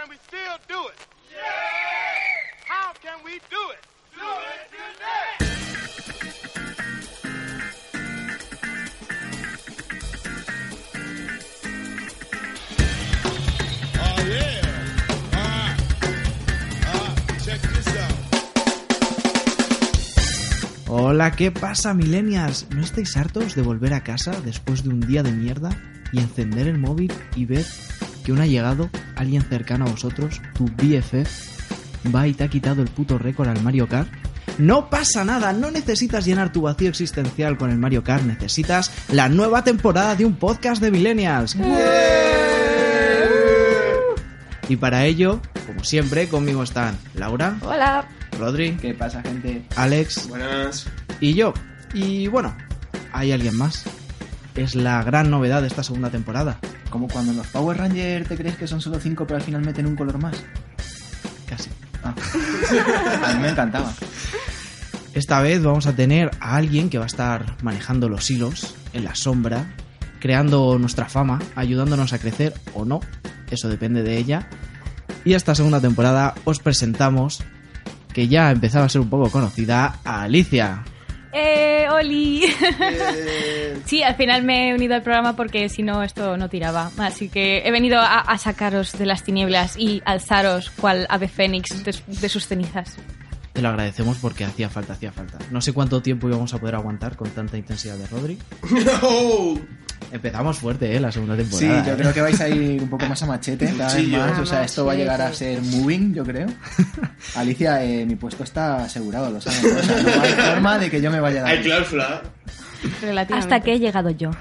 can we still do it? How can we do it? Do it today! Oh yeah. All right. All right. Check this out. Hola, ¿qué pasa, millennials? ¿No estáis hartos de volver a casa después de un día de mierda y encender el móvil y ver que un allegado, alguien cercano a vosotros, tu BFF, va y te ha quitado el puto récord al Mario Kart? No pasa nada, no necesitas llenar tu vacío existencial con el Mario Kart, necesitas la nueva temporada de un podcast de millennials. Y para ello, como siempre, conmigo están Laura, Hola. Rodri, ¿Qué pasa, gente? Alex Buenas. y yo. Y bueno, hay alguien más. Es la gran novedad de esta segunda temporada. Como cuando los Power Rangers te crees que son solo 5 pero al final meten un color más. Casi. Ah. a mí me encantaba. Esta vez vamos a tener a alguien que va a estar manejando los hilos en la sombra, creando nuestra fama, ayudándonos a crecer o no. Eso depende de ella. Y esta segunda temporada os presentamos, que ya empezaba a ser un poco conocida, a Alicia. Eh, Oli. sí, al final me he unido al programa porque si no esto no tiraba. Así que he venido a, a sacaros de las tinieblas y alzaros cual ave fénix de, de sus cenizas. Te lo agradecemos porque hacía falta, hacía falta. No sé cuánto tiempo íbamos a poder aguantar con tanta intensidad de Rodri. Oh, Empezamos fuerte, ¿eh? La segunda Sí, temporada. yo ¿eh? creo que vais a ir un poco más a machete, cada vez Sí, más. O sea, esto va a llegar a ser moving, yo creo. Alicia, eh, mi puesto está asegurado, lo sabes. O sea, no hay forma de que yo me vaya a hay dar. cláusula. Hasta que he llegado yo.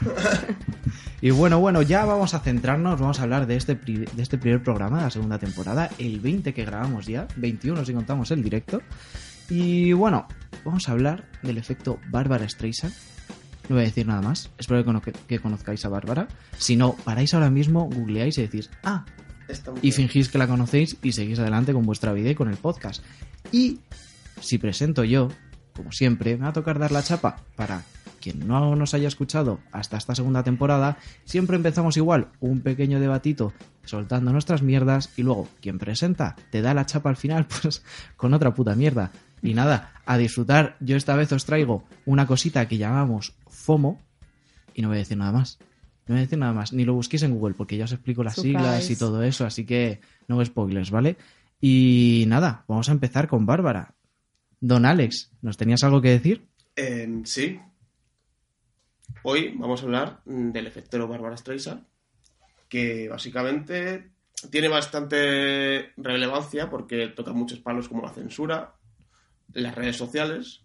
Y bueno, bueno, ya vamos a centrarnos, vamos a hablar de este, pri- de este primer programa de la segunda temporada, el 20 que grabamos ya, 21 si contamos el directo. Y bueno, vamos a hablar del efecto Bárbara Streisand. No voy a decir nada más, espero que, cono- que conozcáis a Bárbara. Si no, paráis ahora mismo, googleáis y decís, ah, y fingís que la conocéis y seguís adelante con vuestra vida y con el podcast. Y si presento yo, como siempre, me va a tocar dar la chapa para quien no nos haya escuchado hasta esta segunda temporada. Siempre empezamos igual, un pequeño debatito soltando nuestras mierdas y luego quien presenta te da la chapa al final, pues con otra puta mierda. Y nada, a disfrutar. Yo esta vez os traigo una cosita que llamamos FOMO y no voy a decir nada más. No voy a decir nada más, ni lo busquéis en Google porque ya os explico las Surprise. siglas y todo eso, así que no spoilers, ¿vale? Y nada, vamos a empezar con Bárbara. Don Alex, ¿nos tenías algo que decir? Eh, sí. Hoy vamos a hablar del efecto Bárbara Streisand, que básicamente tiene bastante relevancia porque toca muchos palos como la censura, las redes sociales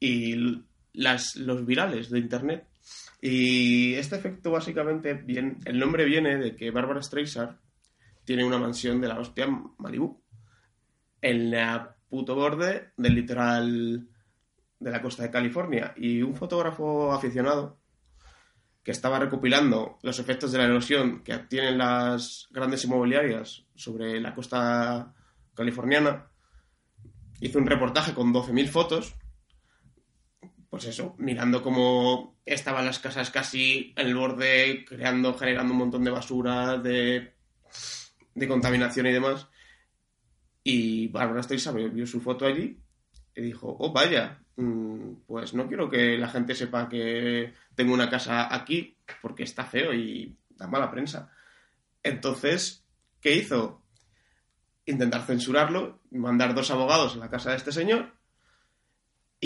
y las, los virales de Internet. Y este efecto básicamente, bien, el nombre viene de que Bárbara Streisand tiene una mansión de la hostia en en la puto borde del litoral de la costa de California. Y un fotógrafo aficionado que estaba recopilando los efectos de la erosión que tienen las grandes inmobiliarias sobre la costa californiana, hizo un reportaje con 12.000 fotos, pues eso, mirando cómo estaban las casas casi en el borde, creando, generando un montón de basura, de, contaminación y demás. Y Bárbara Streisand vio su foto allí y dijo, oh vaya, mm, pues no quiero que la gente sepa que tengo una casa aquí porque está feo y da mala prensa. Entonces, ¿qué hizo? Intentar censurarlo, mandar dos abogados a la casa de este señor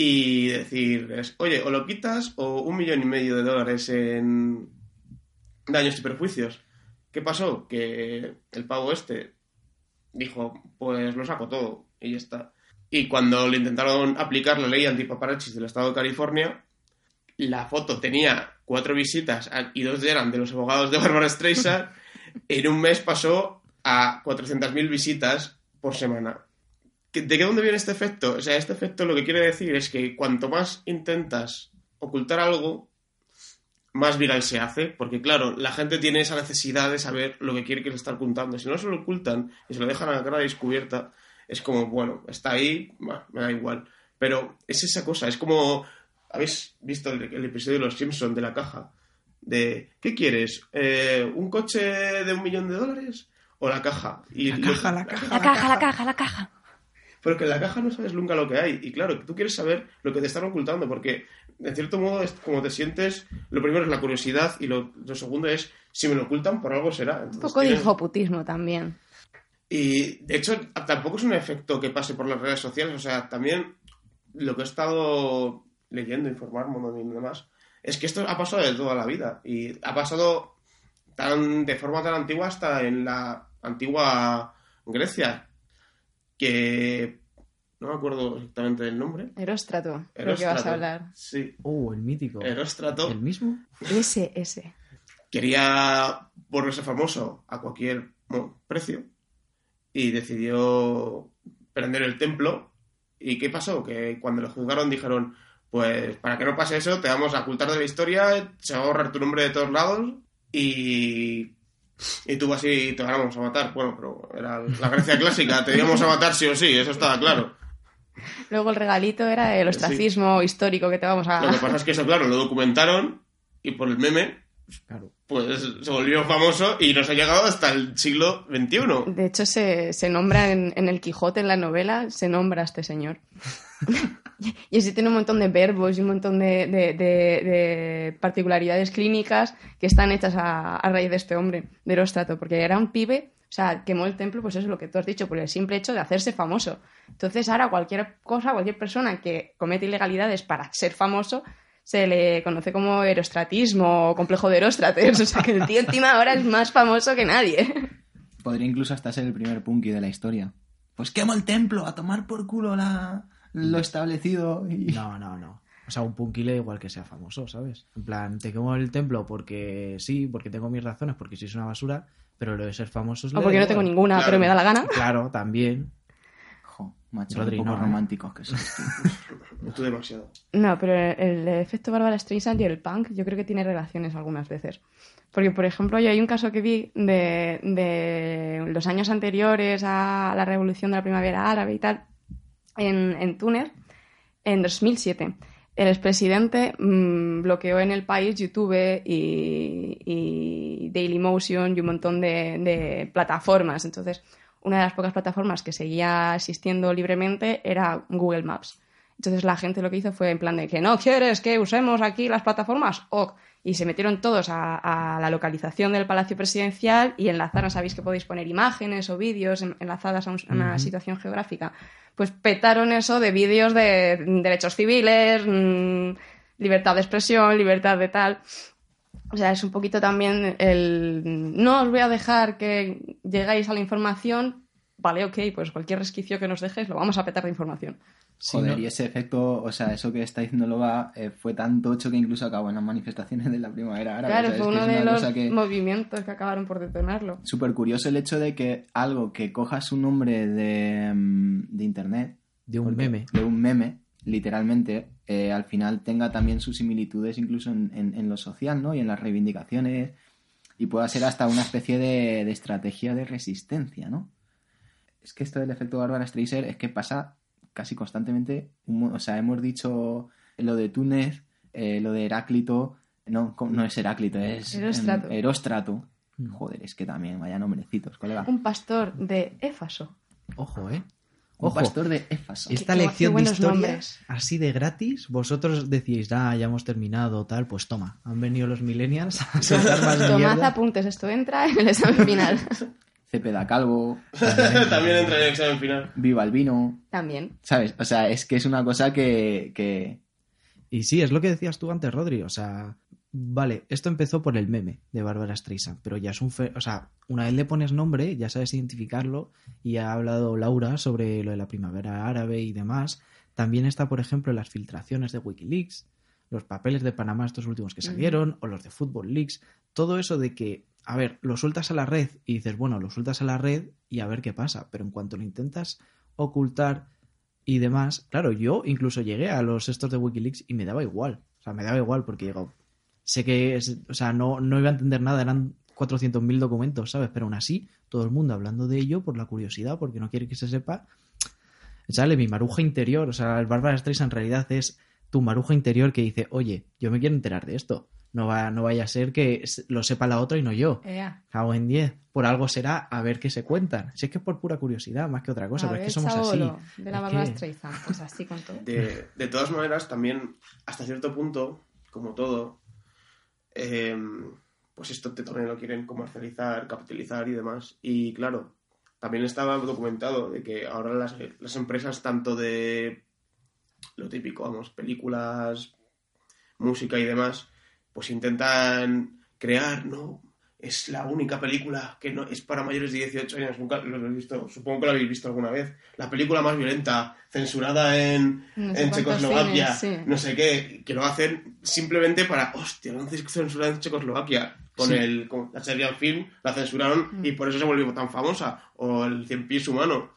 y decirles, oye, o lo quitas o un millón y medio de dólares en daños y perjuicios. ¿Qué pasó? Que el pavo este dijo, pues lo saco todo y ya está. Y cuando le intentaron aplicar la ley antipaparachis del estado de California, la foto tenía cuatro visitas y dos eran de los abogados de Barbara Streisand. en un mes pasó a 400.000 visitas por semana. ¿Que- ¿De qué dónde viene este efecto? O sea, este efecto lo que quiere decir es que cuanto más intentas ocultar algo, más viral se hace, porque claro, la gente tiene esa necesidad de saber lo que quiere que se está ocultando. Si no se lo ocultan y se lo dejan a la cara descubierta, es como, bueno, está ahí, bah, me da igual. Pero es esa cosa, es como, ¿habéis visto el, el episodio de Los Simpson de la caja? De, ¿qué quieres? Eh, ¿Un coche de un millón de dólares? o la caja. Y La caja, la caja. La caja, la caja, la caja. Pero que en la caja no sabes nunca lo que hay. Y claro, tú quieres saber lo que te están ocultando, porque de cierto modo es como te sientes. Lo primero es la curiosidad y lo, lo segundo es si me lo ocultan por algo será. Un poco de tienes- hijoputismo también. Y de hecho, tampoco es un efecto que pase por las redes sociales. O sea, también lo que he estado leyendo, informándome y demás, es que esto ha pasado de toda la vida. Y ha pasado tan, de forma tan antigua hasta en la antigua Grecia. Que no me acuerdo exactamente del nombre. Eróstrato, creo que vas a hablar. Sí, Oh, el mítico. Eróstrato ¿El mismo? Ese, ese. quería volverse famoso a cualquier precio y decidió prender el templo. ¿Y qué pasó? Que cuando lo juzgaron dijeron, pues para que no pase eso, te vamos a ocultar de la historia, se va a borrar tu nombre de todos lados y, y tú vas y te vamos a matar. Bueno, pero era la Grecia clásica, te íbamos a matar sí o sí, eso estaba claro. Luego el regalito era el ostracismo histórico que te vamos a... Lo que pasa es que eso, claro, lo documentaron y por el meme, Claro. Pues se volvió famoso y nos ha llegado hasta el siglo XXI. De hecho, se, se nombra en, en el Quijote, en la novela, se nombra a este señor. y así tiene un montón de verbos y un montón de, de- de- de particularidades clínicas que están hechas a, a raíz de este hombre, de Eróstrato, porque era un pibe, o sea, quemó el templo, pues eso es lo que tú has dicho, por el simple hecho de hacerse famoso. Entonces ahora cualquier cosa, cualquier persona que comete ilegalidades para ser famoso, se le conoce como erostratismo o complejo de Eróstrates. O sea, que el tío encima ahora es más famoso que nadie. Podría incluso hasta ser el primer punky de la historia. Pues quemo el templo, a tomar por culo la... lo establecido. Y... No, no, no. O sea, un punkile igual que sea famoso, ¿sabes? En plan, te quemo el templo porque sí, porque tengo mis razones, porque sois una basura, pero lo de ser famoso es O porque no tengo ninguna, Claro. pero me da la gana. Claro, también. Macho, Rodri, un poco no, ¿eh? románticos que sois. tío. Tú demasiado. No, pero el, efecto Bárbara Streisand y el punk yo creo que tiene relaciones algunas veces. Porque, por ejemplo, yo hay un caso que vi de, de los años anteriores a la revolución de la primavera árabe y tal, en, en Túnez, en 2007. El expresidente mm, bloqueó en el país YouTube y, y Dailymotion y un montón de, de plataformas. Entonces, una de las pocas plataformas que seguía existiendo libremente era Google Maps. Entonces la gente lo que hizo fue en plan de que no quieres que usemos aquí las plataformas, ok. Y se metieron todos a, a la localización del Palacio Presidencial y enlazaron, sabéis que podéis poner imágenes o vídeos en- enlazadas a, un- a una situación geográfica. Pues petaron eso de vídeos de derechos civiles, mm, libertad de expresión, libertad de tal. O sea, es un poquito también el... No os voy a dejar que lleguéis a la información. Vale, ok, pues cualquier resquicio que nos dejes lo vamos a petar de información. Sí, Joder, ¿no? y ese efecto, o sea, eso que está diciendo Loba eh, fue tan tocho que incluso acabó en las manifestaciones de la primavera árabe. Claro, o sea, es fue que uno es de una los que... movimientos que acabaron por detonarlo. Súper curioso el hecho de que algo que cojas un nombre de, mm, de internet, De un meme. de un meme, literalmente, eh, al final tenga también sus similitudes incluso en, en- en lo social, ¿no? Y en las reivindicaciones, y pueda ser hasta una especie de, de estrategia de resistencia, ¿no? Es que esto del efecto Bárbara Streisand es que pasa casi constantemente, o sea, hemos dicho lo de Túnez, eh, lo de Heráclito, no, no es Heráclito, es em, Eróstrato. Eróstrato. Mm. Joder, es que también, vaya nombrecitos, colega. Un pastor de Éfaso. Ojo, ¿eh? Un Ojo. pastor de Éfaso. Esta Qué- qué lección de buenos historia, nombres. así de gratis, vosotros decís, ah, ya hemos terminado, tal, pues toma, han venido los millennials a soltar más Tomad mierda. apuntes, esto entra en el examen final. Cepeda Calvo, También entra en el examen final. Viva el vino, También. ¿sabes? O sea, es que es una cosa que, que Y sí, es lo que decías tú antes, Rodri. O sea, vale, esto empezó por el meme de Bárbara Streisand, pero ya es un... fe- O sea, una vez le pones nombre, ya sabes identificarlo, y ha hablado Laura sobre lo de la primavera árabe y demás. También está, por ejemplo, las filtraciones de Wikileaks, los papeles de Panamá, estos últimos que salieron, o los de Football Leaks. Todo eso de que, a ver, lo sueltas a la red y dices, bueno, lo sueltas a la red y a ver qué pasa. Pero en cuanto lo intentas ocultar y demás, claro, yo incluso llegué a los estos de Wikileaks y me daba igual. O sea, me daba igual porque digo, sé que, es- o sea, no, no iba a entender nada, eran 400.000 documentos, ¿sabes? Pero aún así, todo el mundo hablando de ello por la curiosidad, porque no quiere que se sepa. Sale mi maruja interior, o sea, el Bárbara Streisand en realidad es tu maruja interior que dice, oye, yo me quiero enterar de esto. No, va, no vaya a ser que lo sepa la otra y no yo. Cago en 10. Por algo será a ver qué se cuentan. Si es que es por pura curiosidad, más que otra cosa, A pero es que somos así. Saolo, De la Es Bárbara que- Streisand, pues así con todo. De, de todas maneras, también, hasta cierto punto, como todo, eh, pues esto te también lo quieren comercializar, capitalizar y demás. Y claro, también estaba documentado de que ahora las, las empresas, tanto de lo típico, vamos, películas, música y demás, pues intentan crear, ¿no? Es la única película que no es para mayores de 18 años. Nunca lo habéis visto, supongo que lo habéis visto alguna vez. La película más violenta, censurada en, No sé en Checoslovaquia, cines, sí. no sé qué, que lo hacen simplemente para, hostia, lo han censurado en Checoslovaquia. Con, Sí. el, con la serie film la censuraron Mm. y por eso se volvió tan famosa. O el Cien Pies Humano.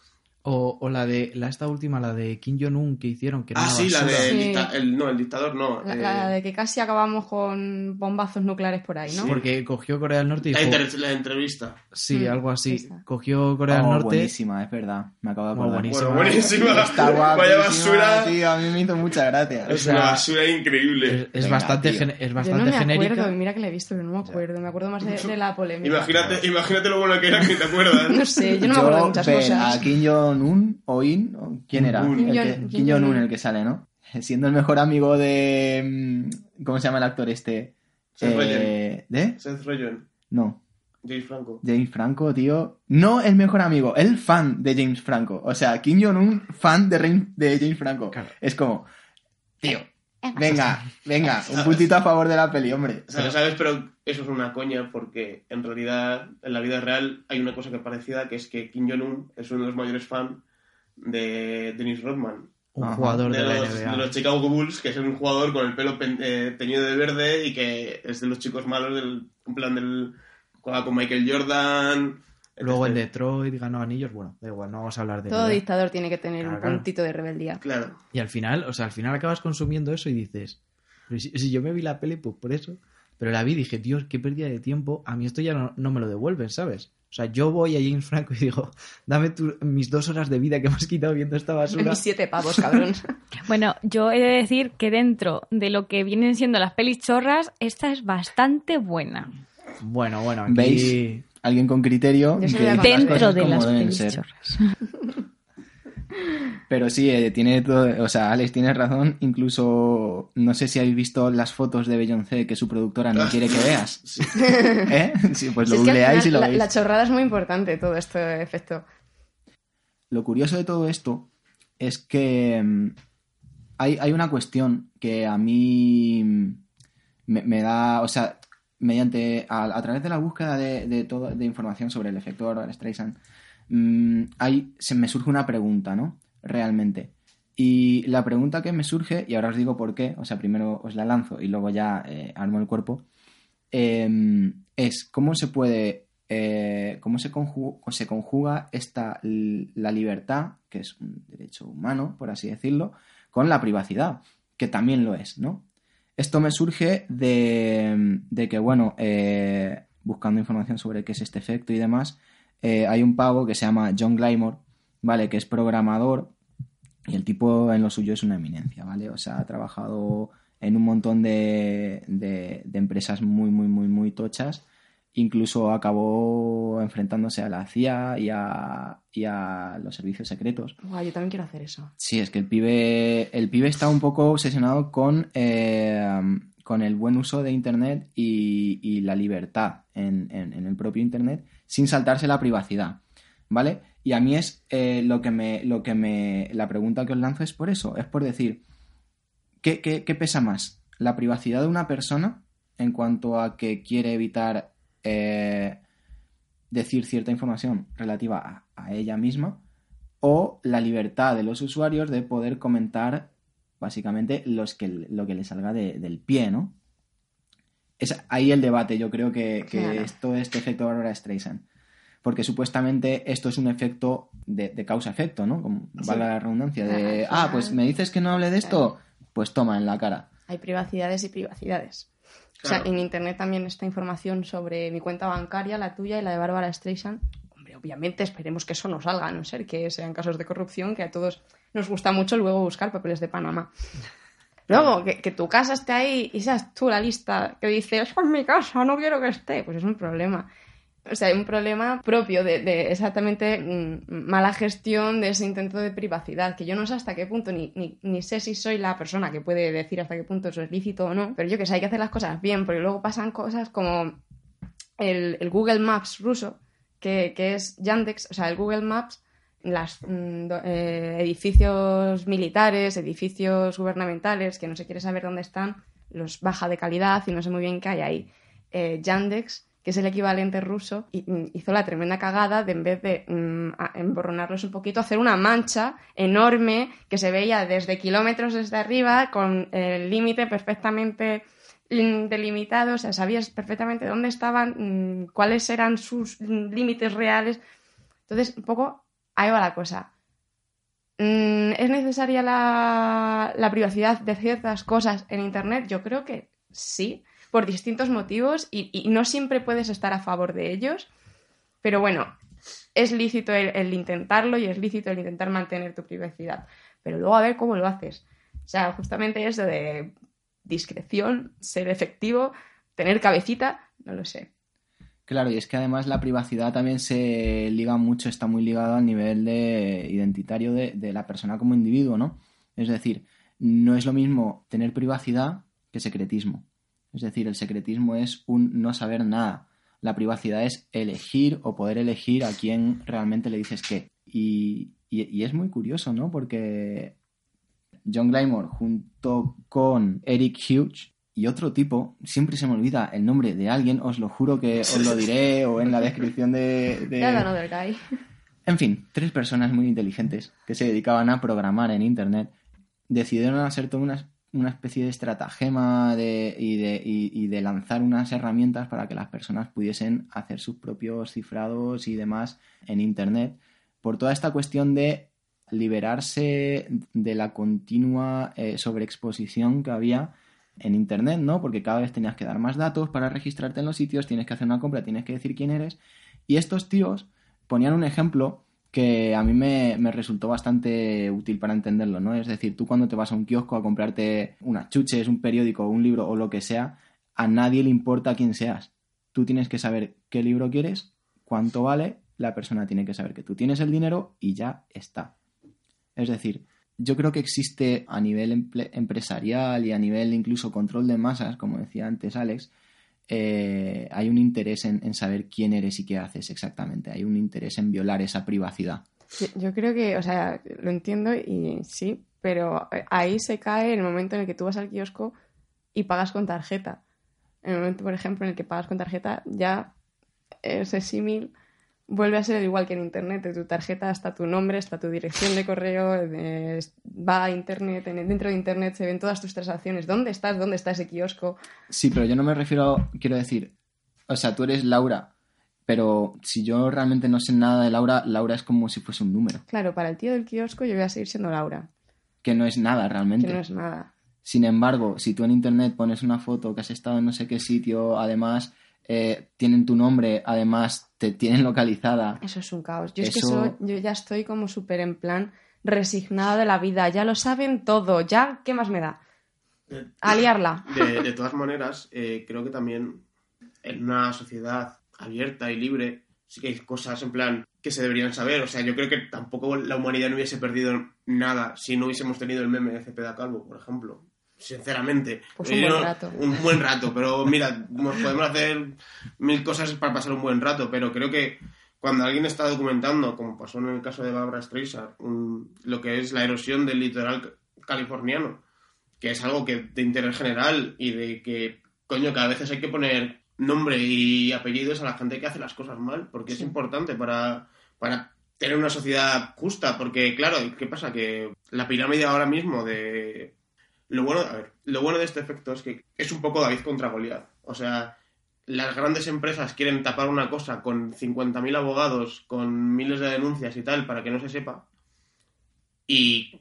O, o la de la esta última, la de Kim Jong-un que hicieron, que era Ah, sí, la de Sí. dicta- el, no, el dictador no. La, eh, la de que casi acabamos con bombazos nucleares por ahí, ¿no? Porque cogió Corea del Norte y la, dijo, inter- la entrevista. sí, Mm, algo así. esa. Cogió Corea del Oh, Norte. buenísima, es verdad. Me acabo de acordar. buenísima. Bueno, buenísima. Está guapísima, Vaya basura. tío. A mí me hizo mucha gracia. Es sea, una basura increíble. Es, es Venga, bastante, gen- es Yo bastante no me genérica. acuerdo, mira que la he visto, pero no me acuerdo. Me acuerdo más de, de la polémica. Imagínate, imagínate lo bueno que era que te acuerdas. No sé, yo no me acuerdo de muchas cosas. a Kim Jong-un o In, ¿o ¿quién era? Kim Jong- Jong-un el que sale, ¿no? Siendo el mejor amigo de... mm, ¿Cómo se llama el actor este? Seth Eh, ¿De? Seth Rogen, No. James Franco. James Franco, tío. No el mejor amigo, el fan de James Franco. O sea, Kim Jong-un, fan de, de James Franco. Claro. Es como, tío, venga, venga, un puntito a favor de la peli, hombre. O sea, ¿sabes? Pero eso es una coña porque en realidad en la vida real hay una cosa que es parecida, que es que Kim Jong-un es uno de los mayores fans de Dennis Rodman. Un Ajá. jugador De de, la los, NBA. de los Chicago Bulls, que es un jugador con el pelo pen- eh, teñido de verde y que es de los chicos malos del en plan del juega con Michael Jordan. Luego en etc. Detroit ganó anillos. Bueno, da igual, no vamos a hablar de Todo dictador tiene que tener Claro, un claro. puntito de rebeldía. Claro. Y al final, o sea, al final acabas consumiendo eso y dices, "Pero si, si yo me vi la peli, pues por eso. Pero la vi y dije, Dios, qué pérdida de tiempo. A mí esto ya no, no me lo devuelven, ¿sabes? O sea, yo voy a James Franco y digo, dame tu- mis dos horas de vida que me has quitado viendo esta basura. Mis siete pavos, cabrón. Bueno, yo he de decir que dentro de lo que vienen siendo las pelis chorras, esta es bastante buena. Bueno, bueno, aquí... ¿Veis? Alguien con criterio. Que de dice las Dentro cosas de como las deben ser. chorras. Pero sí, eh, tiene todo, o sea, Alex tienes razón, incluso no sé si habéis visto las fotos de Beyoncé que su productora no quiere que veas. Sí. ¿Eh? Sí, pues Si lo es que al googleáis y lo la, veis. la chorrada es muy importante, todo este efecto. Lo curioso de todo esto es que mm, hay, hay una cuestión que a mí mm, me, me da, o sea, mediante, a, a través de la búsqueda de, de, todo- de información sobre el efecto Streisand, mm, hay, se me surge una pregunta, ¿no? Realmente. Y la pregunta que me surge, y ahora os digo por qué, o sea, primero os la lanzo y luego ya eh, armo el cuerpo, eh, es cómo se puede, eh, cómo se, conju- se conjuga esta, la libertad, que es un derecho humano, por así decirlo, con la privacidad, que también lo es, ¿no? Esto me surge de, de que, bueno, eh, buscando información sobre qué es este efecto y demás, eh, hay un pavo que se llama John Glaymore, ¿vale? Que es programador y el tipo en lo suyo es una eminencia, ¿vale? O sea, ha trabajado en un montón de, de- de empresas muy, muy, muy, muy tochas. Incluso acabó enfrentándose a la CIA y a, y a los servicios secretos. Guau, yo también quiero hacer eso. Sí, es que el pibe, el pibe está un poco obsesionado con, eh, con el buen uso de Internet y, y la libertad en, en- en el propio Internet sin saltarse la privacidad, ¿vale? Y a mí es eh, lo que me, lo que me, la pregunta que os lanzo es por eso, es por decir, ¿qué, qué- qué pesa más? ¿La privacidad de una persona en cuanto a que quiere evitar eh, decir cierta información relativa a- a ella misma? o la libertad de los usuarios de poder comentar básicamente los que, lo que les salga de- del pie, ¿no? Es ahí el debate, yo creo que, que Claro. esto es este efecto Barbara Streisand. Porque supuestamente esto es un efecto de, de causa-efecto, ¿no? Como Sí. la redundancia. De, ah, pues me dices que no hable de esto, pues toma en la cara. Hay privacidades y privacidades. O sea, en internet también está información sobre mi cuenta bancaria, la tuya y la de Bárbara Streisand. Hombre, obviamente esperemos que eso no salga, a no ser que sean casos de corrupción que a todos nos gusta mucho luego buscar papeles de Panamá. Luego, que, que tu casa esté ahí y seas tú la lista que dice, es en mi casa, no quiero que esté, pues es un problema. O sea, hay un problema propio de, exactamente mm, mala gestión de ese intento de privacidad, que yo no sé hasta qué punto, ni, ni, ni sé si soy la persona que puede decir hasta qué punto eso es lícito o no, pero yo que sé, hay que hacer las cosas bien, porque luego pasan cosas como el, Google Maps ruso, que, que es Yandex, o sea, el Google Maps, las mm, eh, edificios militares, edificios gubernamentales, que no se quiere saber dónde están, los baja de calidad y no sé muy bien qué hay ahí. Eh, Yandex, que es el equivalente ruso, y- mm, hizo la tremenda cagada de en vez de mm, emborronarlos un poquito, hacer una mancha enorme que se veía desde kilómetros desde arriba con el límite perfectamente delimitado, o sea, sabías perfectamente dónde estaban, mm, cuáles eran sus límites reales. Entonces, un poco ahí va la cosa. ¿Es necesaria la, la privacidad de ciertas cosas en Internet? Yo creo que sí, por distintos motivos y, no siempre puedes estar a favor de ellos, pero bueno, es lícito el, intentarlo y es lícito el intentar mantener tu privacidad, pero luego a ver cómo lo haces. O sea, justamente eso de discreción, ser efectivo, tener cabecita, no lo sé. Claro, y es que además la privacidad también se liga mucho, está muy ligado al nivel de identitario de, de la persona como individuo, ¿no? Es decir, no es lo mismo tener privacidad que secretismo. Es decir, el secretismo es un no saber nada. La privacidad es elegir o poder elegir a quién realmente le dices qué. Y, y- y es muy curioso, ¿no? Porque John Glamour junto con Eric Hughes y otro tipo, siempre se me olvida el nombre de alguien, os lo juro que os lo diré o en la descripción de... de- another guy. En fin, tres personas muy inteligentes que se dedicaban a programar en Internet decidieron hacer toda una, una especie de estratagema de, y, de, y- de lanzar unas herramientas para que las personas pudiesen hacer sus propios cifrados y demás en Internet por toda esta cuestión de liberarse de la continua eh, sobreexposición que había en Internet, ¿no? Porque cada vez tenías que dar más datos para registrarte en los sitios, tienes que hacer una compra, tienes que decir quién eres. Y estos tíos ponían un ejemplo que a mí me, me resultó bastante útil para entenderlo, ¿no? Es decir, tú cuando te vas a un kiosco a comprarte unas chuches, un periódico, un libro o lo que sea, a nadie le importa quién seas. Tú tienes que saber qué libro quieres, cuánto vale, la persona tiene que saber que tú tienes el dinero y ya está. Es decir, yo creo que existe a nivel empresarial y a nivel incluso control de masas, como decía antes Alex, eh, hay un interés en, saber quién eres y qué haces exactamente. Hay un interés en violar esa privacidad. Yo, creo que, o sea, lo entiendo y sí, pero ahí se cae el momento en el que tú vas al kiosco y pagas con tarjeta. En el momento, por ejemplo, en el que pagas con tarjeta, ya ese símil vuelve a ser igual que en Internet. De tu tarjeta está tu nombre, está tu dirección de correo, eh, va a Internet, en- dentro de Internet se ven todas tus transacciones. ¿Dónde estás? ¿Dónde está ese kiosco? Sí, pero yo no me refiero, quiero decir, o sea, tú eres Laura, pero si yo realmente no sé nada de Laura, Laura es como si fuese un número, Claro, para el tío del kiosco yo voy a seguir siendo Laura, que no es nada que realmente. no es nada. Sin embargo, si tú en internet pones una foto que has estado en no sé qué sitio, además eh, tienen tu nombre, además te tienen localizada. Eso es un caos. Yo es que Eso- yo ya estoy como súper en plan resignada de la vida. Ya lo saben todo. Ya, ¿qué más me da? A liarla. De, de todas maneras, eh, creo que también en una sociedad abierta y libre sí que hay cosas en plan que se deberían saber. O sea, yo creo que tampoco la humanidad no hubiese perdido nada si no hubiésemos tenido el meme de Cepeda Calvo, por ejemplo. Sinceramente. Pues un buen no- rato. Un buen rato, pero mira, nos podemos hacer mil cosas para pasar un buen rato, pero creo que cuando alguien está documentando, como pasó en el caso de Barbara Streisand, un- lo que es la erosión del litoral ca- californiano, que es algo que de interés general y de que, coño, que a veces hay que poner nombre y apellidos a la gente que hace las cosas mal, porque es importante para, para tener una sociedad justa, porque claro, ¿qué pasa? Que la pirámide ahora mismo de... Lo bueno, a ver, lo bueno de este efecto es que es un poco David contra Goliat. O sea, las grandes empresas quieren tapar una cosa con 50.000 abogados, con miles de denuncias y tal, para que no se sepa. Y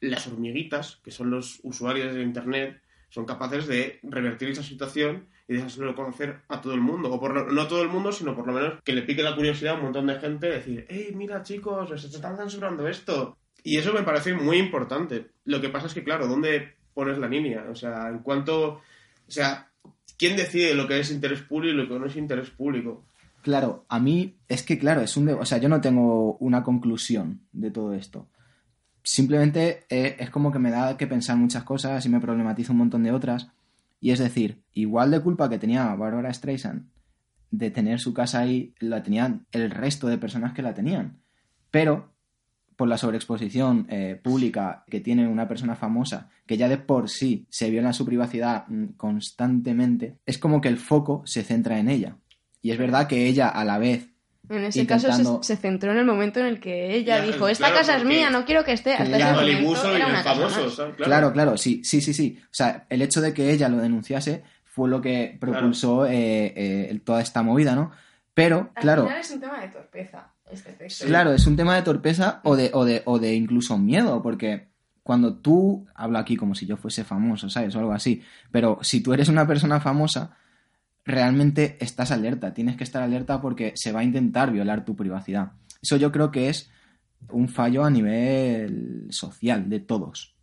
las hormiguitas, que son los usuarios de Internet, son capaces de revertir esa situación y dejárselo conocer a todo el mundo. O por lo- no a todo el mundo, sino por lo menos que le pique la curiosidad a un montón de gente, decir, hey, mira chicos, se están censurando esto. Y eso me parece muy importante. Lo que pasa es que, claro, ¿dónde pones la línea. O sea, en cuanto. O sea, ¿quién decide lo que es interés público y lo que no es interés público? Claro, a mí es que, claro, es un... O sea, yo no tengo una conclusión de todo esto. Simplemente eh, es como que me da que pensar muchas cosas y me problematiza un montón de otras. Y es decir, igual de culpa que tenía Barbara Streisand de tener su casa ahí, la tenían el resto de personas que la tenían. Pero por la sobreexposición eh, pública que tiene una persona famosa, que ya de por sí se viola su privacidad mm, constantemente, es como que el foco se centra en ella. Y es verdad que ella a la vez En ese caso se, se centró en el momento en el que ella Ya, dijo, esta claro, casa es mía, no quiero que esté. Hasta ese Claro. momento era una famoso. ¿sabes? Claro, claro, sí, sí, sí, sí. O sea, el hecho de que ella lo denunciase fue lo que propulsó eh, eh, toda esta movida, ¿no? Pero, Al claro, final es un tema de torpeza, este claro, es un tema de torpeza o de, o de, o de incluso miedo, porque cuando tú, hablo aquí como si yo fuese famoso, ¿sabes? O algo así, pero si tú eres una persona famosa, realmente estás alerta, tienes que estar alerta porque se va a intentar violar tu privacidad. Eso yo creo que es un fallo a nivel social de todos.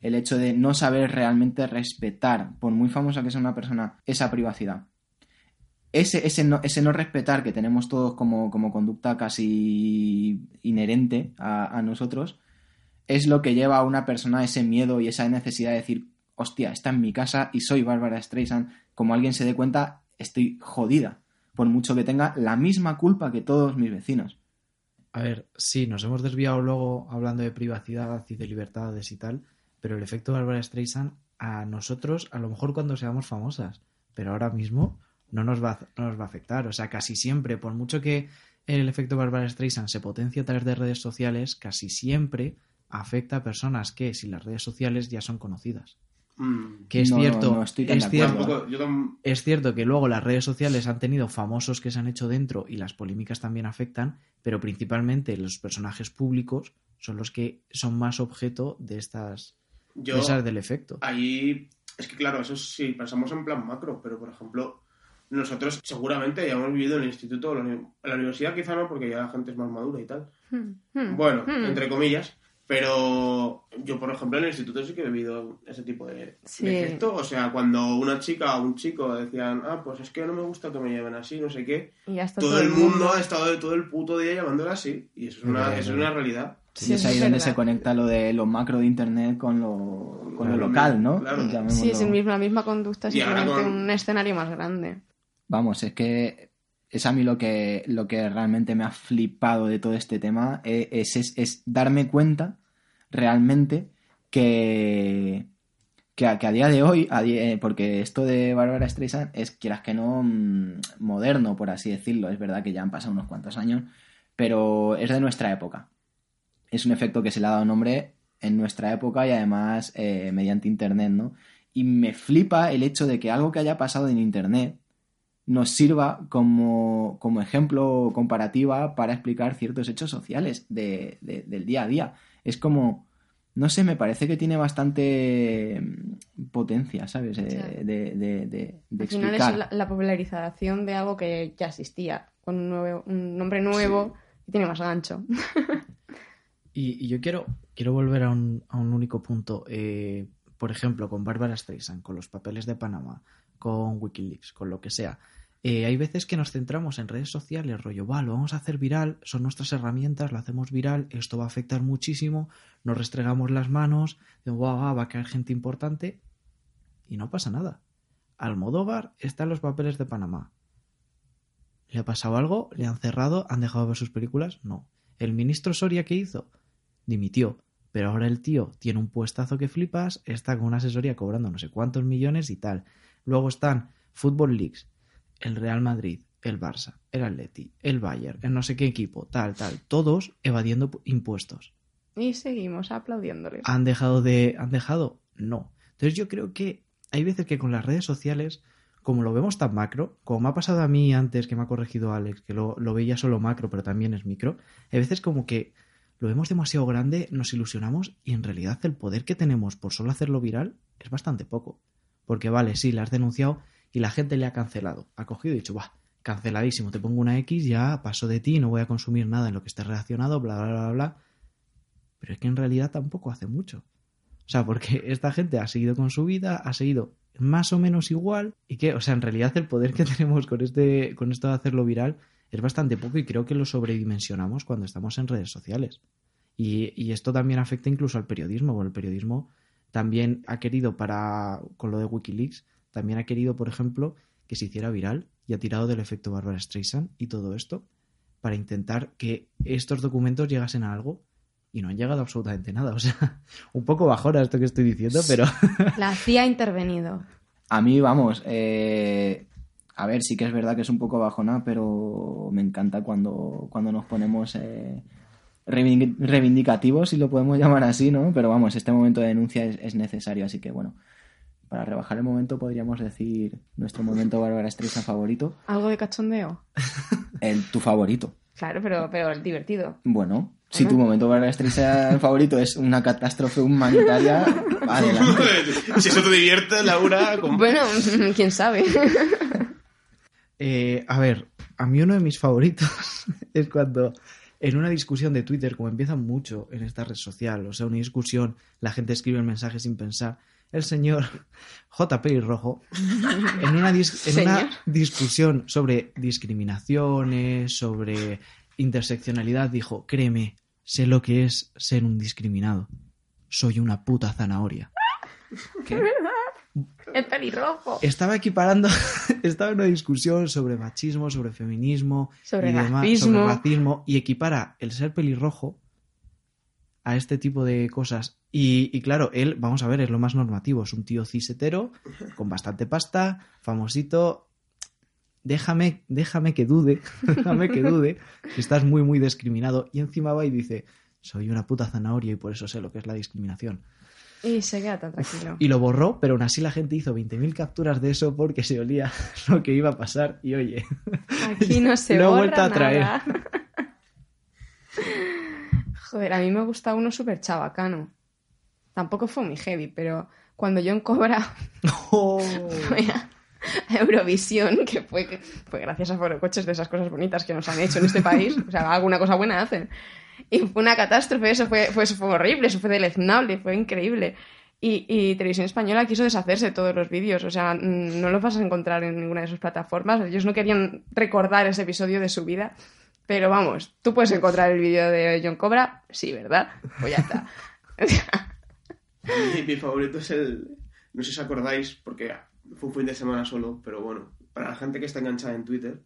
El hecho de no saber realmente respetar, por muy famosa que sea una persona, esa privacidad. Ese, ese, no, ese no respetar que tenemos todos como, como conducta casi inherente a, nosotros es lo que lleva a una persona ese miedo y esa necesidad de decir, hostia, está en mi casa y soy Bárbara Streisand. Como alguien se dé cuenta, estoy jodida, por mucho que tenga la misma culpa que todos mis vecinos. A ver, sí, nos hemos desviado luego hablando de privacidad y de libertades y tal, pero el efecto Barbara Streisand a nosotros, a lo mejor cuando seamos famosas, pero ahora mismo no nos va, a- no nos va a afectar. O sea, casi siempre, por mucho que el efecto Barbara Streisand se potencie a través de redes sociales, casi siempre afecta a personas que sin las redes sociales ya son conocidas. Mm. Que es No, cierto, no estoy tan es cierto, es cierto que luego las redes sociales han tenido famosos que se han hecho dentro y las polémicas también afectan, pero principalmente los personajes públicos son los que son más objeto de estas yo de esas del efecto. ahí es que claro, eso sí, pensamos en plan macro, pero por ejemplo, nosotros seguramente ya hemos vivido en el instituto, en la universidad quizá no, porque ya la gente es más madura y tal. Hmm, hmm, Bueno, hmm. entre comillas. Pero yo, por ejemplo, en el instituto sí que he vivido ese tipo de, Sí. de efecto. O sea, cuando una chica o un chico decían, ah, pues es que no me gusta que me llamen así, no sé qué. Y Todo, el mundo ha estado todo el puto día llamándola así. Y eso es una, eso es una realidad. Sí, y es ahí es donde verdad. se conecta lo de lo macro de internet con lo, con lo local, ¿no? claro. Sí, es el mismo- la misma conducta, Y ahora simplemente con- un escenario más grande. Vamos, es que es a mí lo que, lo que realmente me ha flipado de todo este tema, eh, es, es, es darme cuenta realmente que, que, a, día de hoy, eh, porque esto de Barbara Streisand es, quieras que no, mm, moderno, por así decirlo, es verdad que ya han pasado unos cuantos años, pero es de nuestra época. Es un efecto que se le ha dado nombre en nuestra época y además eh, mediante Internet, ¿no? Y me flipa el hecho de que algo que haya pasado en Internet nos sirva como, como ejemplo comparativa para explicar ciertos hechos sociales de- de- del día a día. Es como, no sé, me parece que tiene bastante mm, potencia, ¿sabes? Eh, de, de, Al final explicar. es la, la popularización de algo que ya existía, con un, nuevo- un nombre nuevo y tiene más gancho. Y, y yo quiero, quiero volver a un, a un único punto. eh, por ejemplo, con Barbara Streisand, con los papeles de Panamá, con Wikileaks, con lo que sea. Eh, hay veces que nos centramos en redes sociales, rollo, va, lo vamos a hacer viral, son nuestras herramientas, lo hacemos viral, esto va a afectar muchísimo, nos restregamos las manos, de, "Guau, guau, va a caer gente importante y no pasa nada. Almodóvar está en los papeles de Panamá. ¿Le ha pasado algo? ¿Le han cerrado? ¿Han dejado de ver sus películas? No. ¿El ministro Soria qué hizo? Dimitió. Pero ahora el tío tiene un puestazo que flipas, está con una asesoría cobrando no sé cuántos millones y tal. Luego están Football Leagues, el Real Madrid, el Barça, el Atleti, el Bayern, el no sé qué equipo, tal, tal. Todos evadiendo pu- impuestos. Y seguimos aplaudiéndoles. ¿Han dejado de. ¿Han dejado? No. Entonces yo creo que hay veces que con las redes sociales, como lo vemos tan macro, como me ha pasado a mí antes que me ha corregido Alex, que lo, lo veía solo macro, pero también es micro, hay veces como que lo vemos demasiado grande, nos ilusionamos y en realidad el poder que tenemos por solo hacerlo viral es bastante poco. Porque vale, sí, la has denunciado y la gente le ha cancelado. Ha cogido y dicho, va, canceladísimo, te pongo una X, ya paso de ti, no voy a consumir nada en lo que esté relacionado, bla, bla, bla, bla. Pero es que en realidad tampoco hace mucho. O sea, porque esta gente ha seguido con su vida, ha seguido más o menos igual y que, o sea, en realidad el poder que tenemos con este con esto de hacerlo viral es bastante poco y creo que lo sobredimensionamos cuando estamos en redes sociales. Y, y esto también afecta incluso al periodismo, porque el periodismo también ha querido para con lo de WikiLeaks, también ha querido, por ejemplo, que se hiciera viral y ha tirado del efecto Barbara Streisand y todo esto para intentar que estos documentos llegasen a algo y no han llegado absolutamente nada. O sea, un poco bajona esto que estoy diciendo, pero La CIA ha intervenido. A mí, vamos, eh, a ver, sí que es verdad que es un poco bajona, pero me encanta cuando, cuando nos ponemos eh, reivindi- reivindicativos, si lo podemos llamar así, ¿no? Pero vamos, este momento de denuncia es, es necesario, así que bueno, para rebajar el momento podríamos decir nuestro momento Bárbara Streisand favorito, ¿Algo de cachondeo? el tu favorito. Claro, pero, pero divertido. Bueno, si tu momento Bárbara Streisand favorito es una catástrofe humanitaria, adelante. si eso te divierte, Laura, Bueno, quién sabe. Eh, a ver, a mí uno de mis favoritos es cuando en una discusión de Twitter, como empiezan mucho en esta red social, o sea, una discusión, la gente escribe el mensaje sin pensar, el señor JP y Rojo, en una, dis- en una Señor. discusión sobre discriminaciones, sobre interseccionalidad, dijo, créeme, sé lo que es ser un discriminado. Soy una puta zanahoria. El pelirrojo. Estaba equiparando, estaba en una discusión sobre machismo, sobre feminismo, Sobre y demás, racismo. sobre racismo, y equipara el ser pelirrojo a este tipo de cosas. Y, y claro, él, vamos a ver, es lo más normativo, es un tío cisetero, con bastante pasta, famosito. Déjame, déjame que dude, déjame que dude, que estás muy, muy discriminado. Y encima va y dice, soy una puta zanahoria y por eso sé lo que es la discriminación. Y se queda tan tranquilo. Y lo borró, pero aún así la gente hizo 20.000 capturas de eso porque se olía lo que iba a pasar. Y oye, Aquí no se Lo he borra vuelto a traer. nada. Joder, a mí me gusta uno súper chabacano. Tampoco fue muy heavy, pero cuando John Cobra a Eurovisión, que fue, que fue gracias a Forocoches de esas cosas bonitas que nos han hecho en este país, o sea, alguna cosa buena hacen. Y fue una catástrofe, eso fue, fue, eso fue horrible, eso fue deleznable, fue increíble. Y, y Televisión Española quiso deshacerse de todos los vídeos, o sea, mm, no los vas a encontrar en ninguna de sus plataformas. Ellos no querían recordar ese episodio de su vida, pero vamos, tú puedes encontrar el vídeo de John Cobra, sí, ¿verdad? Pues ya está. Mi, mi favorito es el. No sé si os acordáis, porque fue un fin de semana solo, pero bueno, para la gente que está enganchada en Twitter,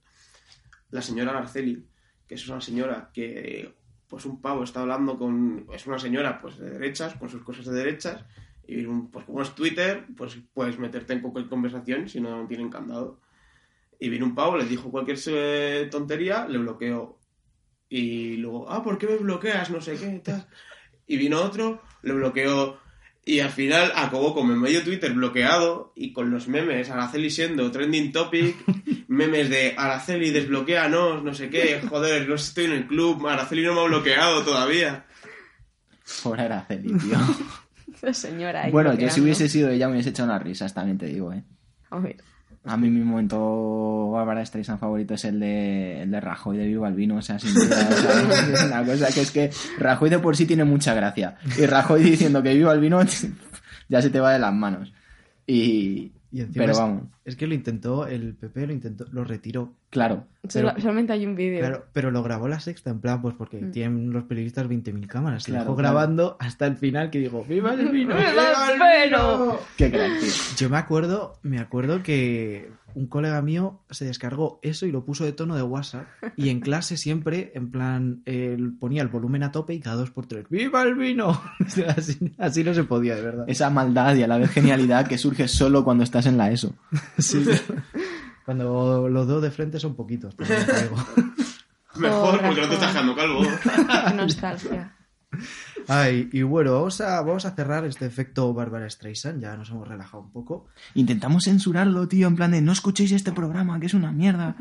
la señora Arceli, que es una señora que, pues un pavo está hablando con. Es una señora, pues de derechas, con sus cosas de derechas, y pues como es Twitter, pues puedes meterte en cualquier conversación si no tienen candado. Y vino un pavo, le dijo cualquier eh, tontería, le bloqueó. Y luego, ah, ¿por qué me bloqueas? No sé qué, tal. Y vino otro, le bloqueó. Y al final acabó con medio Twitter bloqueado y con los memes, Araceli siendo trending topic, memes de Araceli desbloqueanos, no sé qué, joder, no estoy en el club, Araceli no me ha bloqueado todavía. Pobre Araceli, tío. Esa señora ahí Bueno, yo si hubiese sido ella me hubiese echado unas risas, también te digo, ¿eh? A ver. A mí mi momento Bárbara Streisand favorito es el de, el de Rajoy de Viva el Vino, o sea, sin duda, o sea, es una cosa que es que Rajoy de por sí tiene mucha gracia. Y Rajoy diciendo que Viva el Vino ya se te va de las manos. Y, Y encima pero es, vamos, es que lo intentó, el PP lo intentó, lo retiró. Claro. Solo- Pero- solamente hay un vídeo. Pero, pero lo grabó la sexta, en plan, pues porque Mm. tienen los periodistas 20.000 cámaras. Y Claro, dejó claro. grabando hasta el final que digo, ¡Viva el vino! ¡Viva el vino! Qué tío. Yo me acuerdo, me acuerdo que un colega mío se descargó eso y lo puso de tono de WhatsApp. Y en clase siempre, en plan, él ponía el volumen a tope y cada dos por tres, ¡Viva el vino! Así, así no se podía, de verdad. Esa maldad y a la vez genialidad que surge solo cuando estás en la ESO. Sí. Cuando los dos de frente son poquitos. Mejor porque no te estás dejando calvo. Nostalgia. Ay, y bueno, vamos a, vamos a cerrar este efecto Bárbara Streisand. Ya nos hemos relajado un poco. Intentamos censurarlo, tío, en plan de no escuchéis este programa, que es una mierda.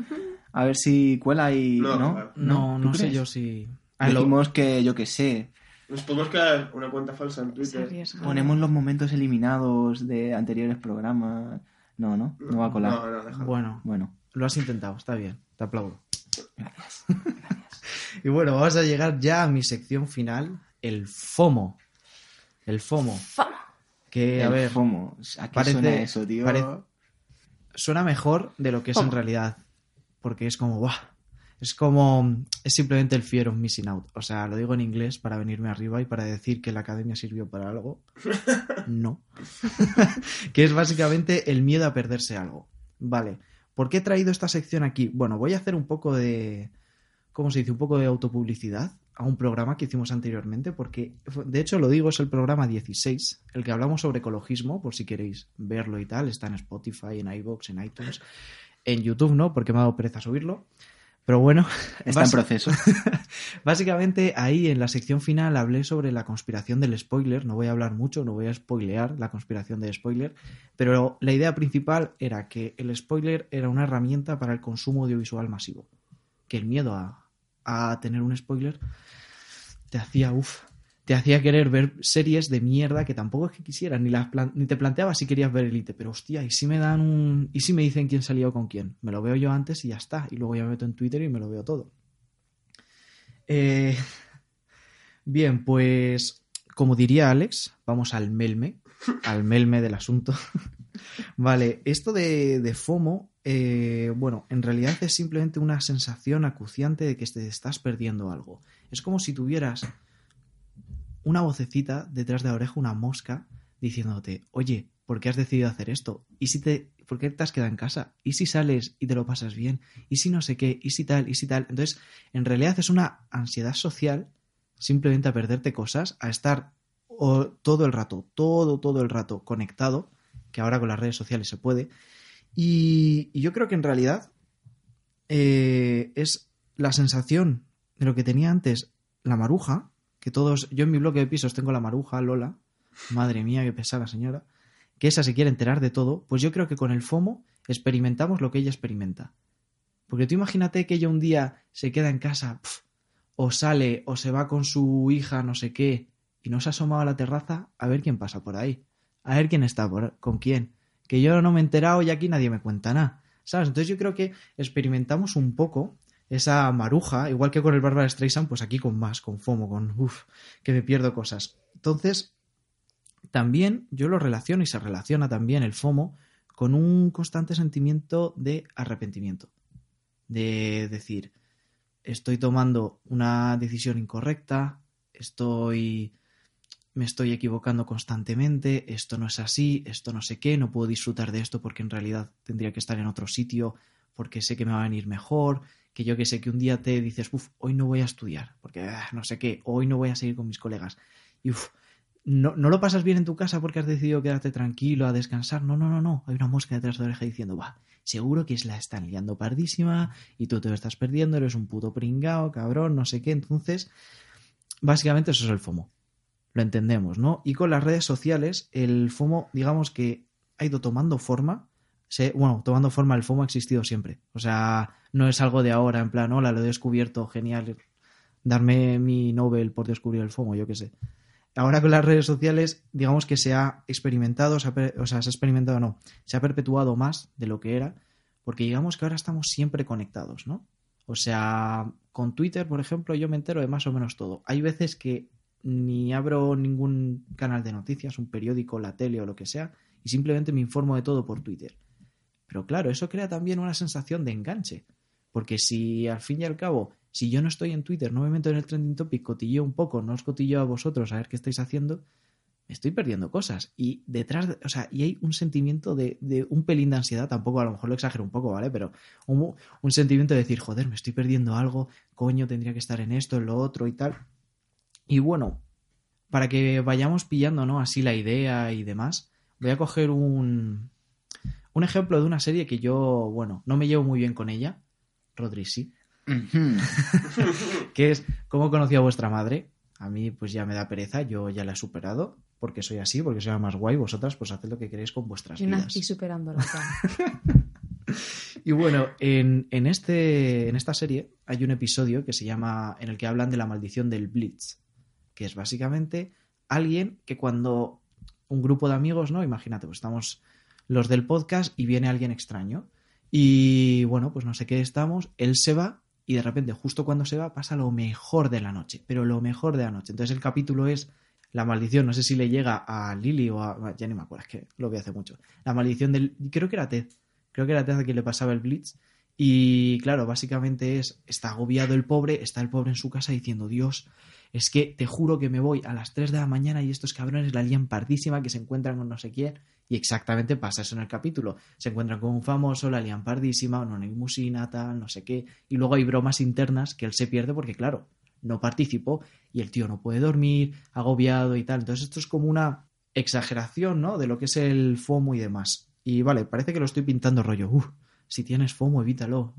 A ver si cuela y... No, No, claro. No, ¿Tú no sé yo si. Ah, Decimos que, yo que sé, Nos podemos crear una cuenta falsa en Twitter. ponemos los momentos eliminados de anteriores programas. No, no, no va a colar. No, no, déjalo. Bueno, Bueno, lo has intentado, está bien, te aplaudo. y bueno, vamos a llegar ya a mi sección final, el FOMO. El FOMO. Que, a El ver, FOMO. ¿A qué parece- suena eso, tío? parece- suena mejor de lo que es en realidad. Porque es como, ¡buah! Es como, es simplemente el fear of missing out. O sea, lo digo en inglés para venirme arriba y para decir que la academia sirvió para algo. No. que es básicamente el miedo a perderse algo. Vale. ¿Por qué he traído esta sección aquí? Bueno, voy a hacer un poco de, ¿cómo se dice? Un poco de autopublicidad a un programa que hicimos anteriormente, porque de hecho lo digo, es el programa 16, el que hablamos sobre ecologismo, por si queréis verlo y tal, está en Spotify, en iVoox, en iTunes, en YouTube no, porque me ha dado pereza subirlo, pero bueno, Está en proceso. básicamente ahí en la sección final hablé sobre la conspiración del spoiler, no voy a hablar mucho, no voy a spoilear la conspiración del spoiler, pero la idea principal era que el spoiler era una herramienta para el consumo audiovisual masivo, que el miedo a, a tener un spoiler te hacía, uff, te hacía querer ver series de mierda que tampoco es que quisieras, ni, las ni te planteabas si querías ver Elite, pero hostia, ¿y si me dan un... ¿y si me dicen quién salió con quién? Me lo veo yo antes y ya está, y luego ya me meto en Twitter y me lo veo todo. Eh, Bien, pues como diría Alex, vamos al melme, al melme del asunto. vale, esto de, de FOMO, eh, bueno, en realidad es simplemente una sensación acuciante de que te estás perdiendo algo. Es como si tuvieras una vocecita detrás de la oreja, una mosca, diciéndote, oye, ¿por qué has decidido hacer esto? ¿Y si te, por qué te has quedado en casa? ¿Y si sales y te lo pasas bien? ¿Y si no sé qué? ¿Y si tal? ¿Y si tal? Entonces, en realidad es una ansiedad social simplemente a perderte cosas, a estar todo el rato, todo, todo el rato conectado, que ahora con las redes sociales se puede. Y, y yo creo que en realidad eh, es la sensación de lo que tenía antes la maruja, que todos, yo en mi bloque de pisos tengo la maruja, Lola, madre mía, qué pesada señora, que esa se quiere enterar de todo, pues yo creo que con el FOMO experimentamos lo que ella experimenta. Porque tú imagínate que ella un día se queda en casa, o sale, o se va con su hija, no sé qué, y no se ha asomado a la terraza a ver quién pasa por ahí, a ver quién está por, con quién. Que yo no me he enterado y aquí nadie me cuenta nada. ¿Sabes? Entonces yo creo que experimentamos un poco esa maruja, igual que con el Barbara Streisand, pues aquí con más, con FOMO, con uff, que me pierdo cosas. Entonces, también yo lo relaciono y se relaciona también el FOMO con un constante sentimiento de arrepentimiento. De decir, estoy tomando una decisión incorrecta, estoy me estoy equivocando constantemente, esto no es así, esto no sé qué, no puedo disfrutar de esto porque en realidad tendría que estar en otro sitio porque sé que me va a venir mejor, que yo que sé que un día te dices, uff, hoy no voy a estudiar porque ah, no sé qué, hoy no voy a seguir con mis colegas y uff, no, no lo pasas bien en tu casa porque has decidido quedarte tranquilo a descansar, no, no, no, no, hay una mosca detrás de la oreja diciendo, va, seguro que la están liando pardísima y tú te lo estás perdiendo, eres un puto pringao, cabrón, no sé qué, entonces, básicamente eso es el FOMO lo entendemos, ¿no? Y con las redes sociales, el FOMO, digamos que ha ido tomando forma. Bueno, tomando forma, el FOMO ha existido siempre. O sea, no es algo de ahora, en plan, hola, lo he descubierto, genial, darme mi Nobel por descubrir el FOMO, yo qué sé. Ahora con las redes sociales, digamos que se ha experimentado, se ha, o sea, se ha experimentado, no, se ha perpetuado más de lo que era, porque digamos que ahora estamos siempre conectados, ¿no? O sea, con Twitter, por ejemplo, yo me entero de más o menos todo. Hay veces que ni abro ningún canal de noticias, un periódico, la tele o lo que sea, y simplemente me informo de todo por Twitter. Pero claro, eso crea también una sensación de enganche. Porque si al fin y al cabo, si yo no estoy en Twitter, no me meto en el trending topic, cotilleo un poco, no os cotilleo a vosotros a ver qué estáis haciendo, me estoy perdiendo cosas. Y detrás, de- o sea, y hay un sentimiento de, de un pelín de ansiedad, tampoco a lo mejor lo exagero un poco, ¿vale? Pero un, un sentimiento de decir, joder, me estoy perdiendo algo, coño, tendría que estar en esto, en lo otro y tal. Y bueno, para que vayamos pillando, ¿no? Así la idea y demás, voy a coger un, un ejemplo de una serie que yo, bueno, no me llevo muy bien con ella, Rodri sí, que es ¿Cómo conocí a vuestra madre? A mí pues ya me da pereza, yo ya la he superado, porque soy así, porque soy la más guay, vosotras pues haced lo que queréis con vuestras Yo vidas. ya. Y bueno, en, en, este, en esta serie hay un episodio que se llama, en el que hablan de la maldición del Blitz, que es básicamente alguien que cuando un grupo de amigos, ¿no? Imagínate, pues estamos los del podcast y viene alguien extraño. Y bueno, pues no sé qué estamos, él se va y de repente, justo cuando se va, pasa lo mejor de la noche, pero lo mejor de la noche. Entonces el capítulo es la maldición, no sé si le llega a Lily o a... Ya ni me acuerdo, es que lo vi hace mucho. La maldición del... Creo que era Ted. Creo que era Ted a quien le pasaba el Blitz. Y claro, básicamente es, está agobiado el pobre, está el pobre en su casa diciendo, Dios, es que te juro que me voy a las 3 de la mañana y estos cabrones la lían pardísima que se encuentran con no sé quién. Y exactamente pasa eso en el capítulo. Se encuentran con un famoso, la lían pardísima, una limusina, tal, no sé qué. Y luego hay bromas internas que él se pierde porque, claro, no participó y el tío no puede dormir, agobiado y tal. Entonces esto es como una exageración, ¿no? De lo que es el FOMO y demás. Y vale, parece que lo estoy pintando rollo. Uf, si tienes FOMO, evítalo.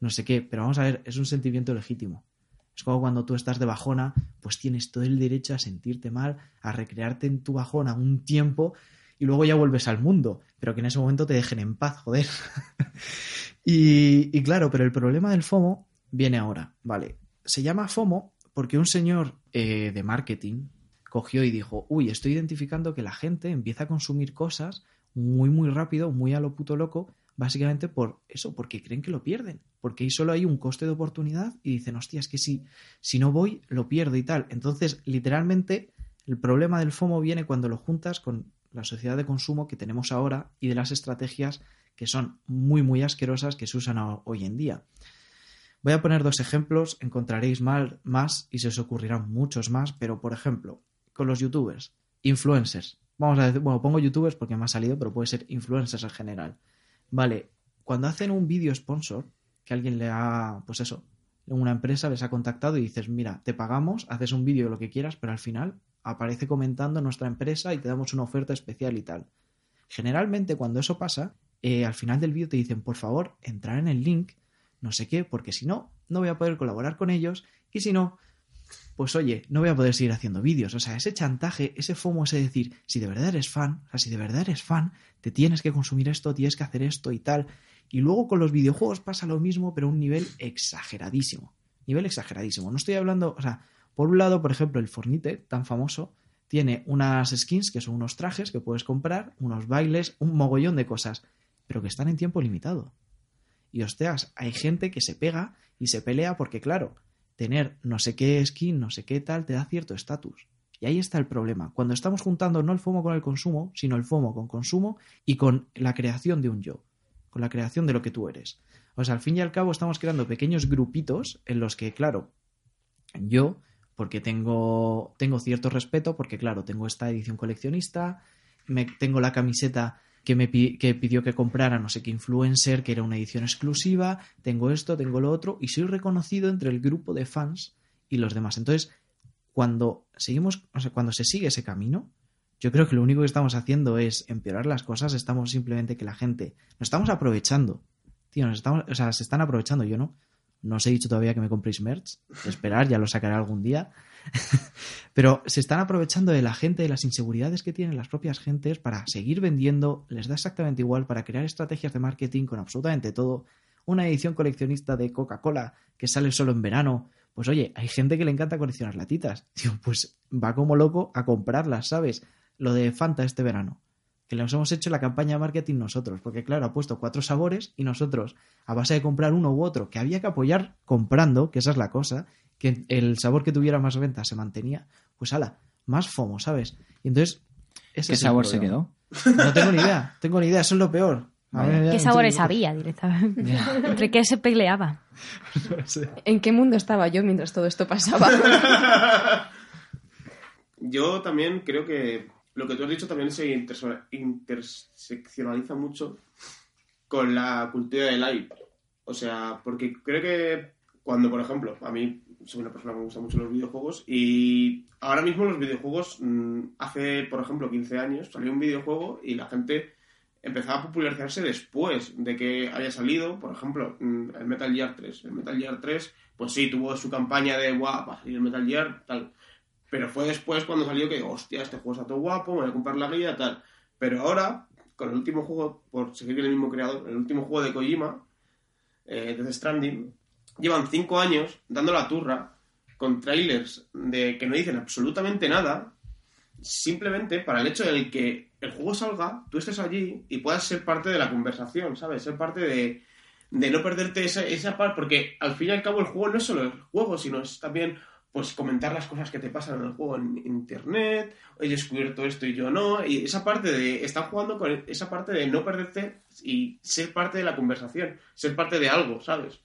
no sé qué. Pero vamos a ver, es un sentimiento legítimo. Como cuando tú estás de bajona, pues tienes todo el derecho a sentirte mal, a recrearte en tu bajona un tiempo y luego ya vuelves al mundo, pero que en ese momento te dejen en paz, joder. y, y claro, pero el problema del FOMO viene ahora, ¿vale? Se llama FOMO porque un señor eh, de marketing cogió y dijo, uy, estoy identificando que la gente empieza a consumir cosas muy, muy rápido, muy a lo puto loco, básicamente por eso, porque creen que lo pierden, porque ahí solo hay un coste de oportunidad y dicen, hostia, es que si, si no voy, lo pierdo y tal. Entonces, literalmente, el problema del FOMO viene cuando lo juntas con la sociedad de consumo que tenemos ahora y de las estrategias que son muy, muy asquerosas que se usan hoy en día. Voy a poner dos ejemplos, encontraréis mal, más y se os ocurrirán muchos más, pero por ejemplo, con los youtubers, influencers. Vamos a decir, bueno, pongo youtubers porque me ha salido, pero puede ser influencers en general. Vale, cuando hacen un vídeo sponsor, que alguien le ha, pues eso, una empresa les ha contactado y dices, mira, te pagamos, haces un vídeo lo que quieras, pero al final aparece comentando nuestra empresa y te damos una oferta especial y tal. Generalmente cuando eso pasa, eh, al final del vídeo te dicen, por favor, entrar en el link, no sé qué, porque si no, no voy a poder colaborar con ellos y si no, pues oye, no voy a poder seguir haciendo vídeos. O sea, ese chantaje, ese FOMO, ese decir, si de verdad eres fan, o sea, si de verdad eres fan, te tienes que consumir esto, tienes que hacer esto y tal. Y luego con los videojuegos pasa lo mismo, pero a un nivel exageradísimo. Nivel exageradísimo. No estoy hablando, o sea, por un lado, por ejemplo, el Fornite, tan famoso, tiene unas skins que son unos trajes que puedes comprar, unos bailes, un mogollón de cosas, pero que están en tiempo limitado. Y hostias, hay gente que se pega y se pelea porque, claro, tener no sé qué skin, no sé qué tal, te da cierto estatus. Y ahí está el problema. Cuando estamos juntando no el FOMO con el consumo, sino el FOMO con consumo y con la creación de un yo, con la creación de lo que tú eres. O sea, al fin y al cabo estamos creando pequeños grupitos en los que, claro, yo, porque tengo, tengo cierto respeto, porque, claro, tengo esta edición coleccionista, me, tengo la camiseta que me que pidió que comprara no sé qué influencer, que era una edición exclusiva, tengo esto, tengo lo otro, y soy reconocido entre el grupo de fans y los demás. Entonces, cuando seguimos, o sea, cuando se sigue ese camino, yo creo que lo único que estamos haciendo es empeorar las cosas, estamos simplemente que la gente, nos estamos aprovechando. Tío, nos estamos, o sea, se están aprovechando, yo no. No os he dicho todavía que me compréis merch, esperar, ya lo sacaré algún día. Pero se están aprovechando de la gente, de las inseguridades que tienen las propias gentes para seguir vendiendo, les da exactamente igual para crear estrategias de marketing con absolutamente todo. Una edición coleccionista de Coca-Cola que sale solo en verano. Pues oye, hay gente que le encanta coleccionar latitas. Pues va como loco a comprarlas, ¿sabes? Lo de Fanta este verano. Que les hemos hecho la campaña de marketing nosotros. Porque claro, ha puesto cuatro sabores y nosotros, a base de comprar uno u otro, que había que apoyar comprando, que esa es la cosa, que el sabor que tuviera más venta se mantenía, pues ala, más FOMO, ¿sabes? Y entonces... ese ¿Qué sabor se quedó? No tengo ni idea, tengo ni idea, eso es lo peor. A ver, ¿Qué sabores había directamente? ¿Entre qué se peleaba? No sé. ¿En qué mundo estaba yo mientras todo esto pasaba? Yo también creo que lo que tú has dicho también se interse- interseccionaliza mucho con la cultura del hype. O sea, porque creo que cuando, por ejemplo, a mí soy una persona que me gustan mucho los videojuegos y ahora mismo los videojuegos, mm, hace, por ejemplo, 15 años salió un videojuego y la gente empezaba a popularizarse después de que haya salido, por ejemplo, mm, el Metal Gear 3. El Metal Gear 3, pues sí, tuvo su campaña de guau, salir el Metal Gear, tal. Pero fue después cuando salió que, hostia, este juego está todo guapo, me voy a comprar la guía, tal. Pero ahora, con el último juego, por seguir el mismo creador, el último juego de Kojima, eh, Death Stranding, llevan cinco años dando la turra con trailers de que no dicen absolutamente nada, simplemente para el hecho de que el juego salga, tú estés allí y puedas ser parte de la conversación, ¿sabes? Ser parte de, de no perderte esa, esa parte, porque al fin y al cabo el juego no es solo el juego, sino es también pues comentar las cosas que te pasan en el juego en internet, he descubierto esto y yo no, y esa parte de, están jugando con esa parte de no perderte y ser parte de la conversación, ser parte de algo, ¿sabes?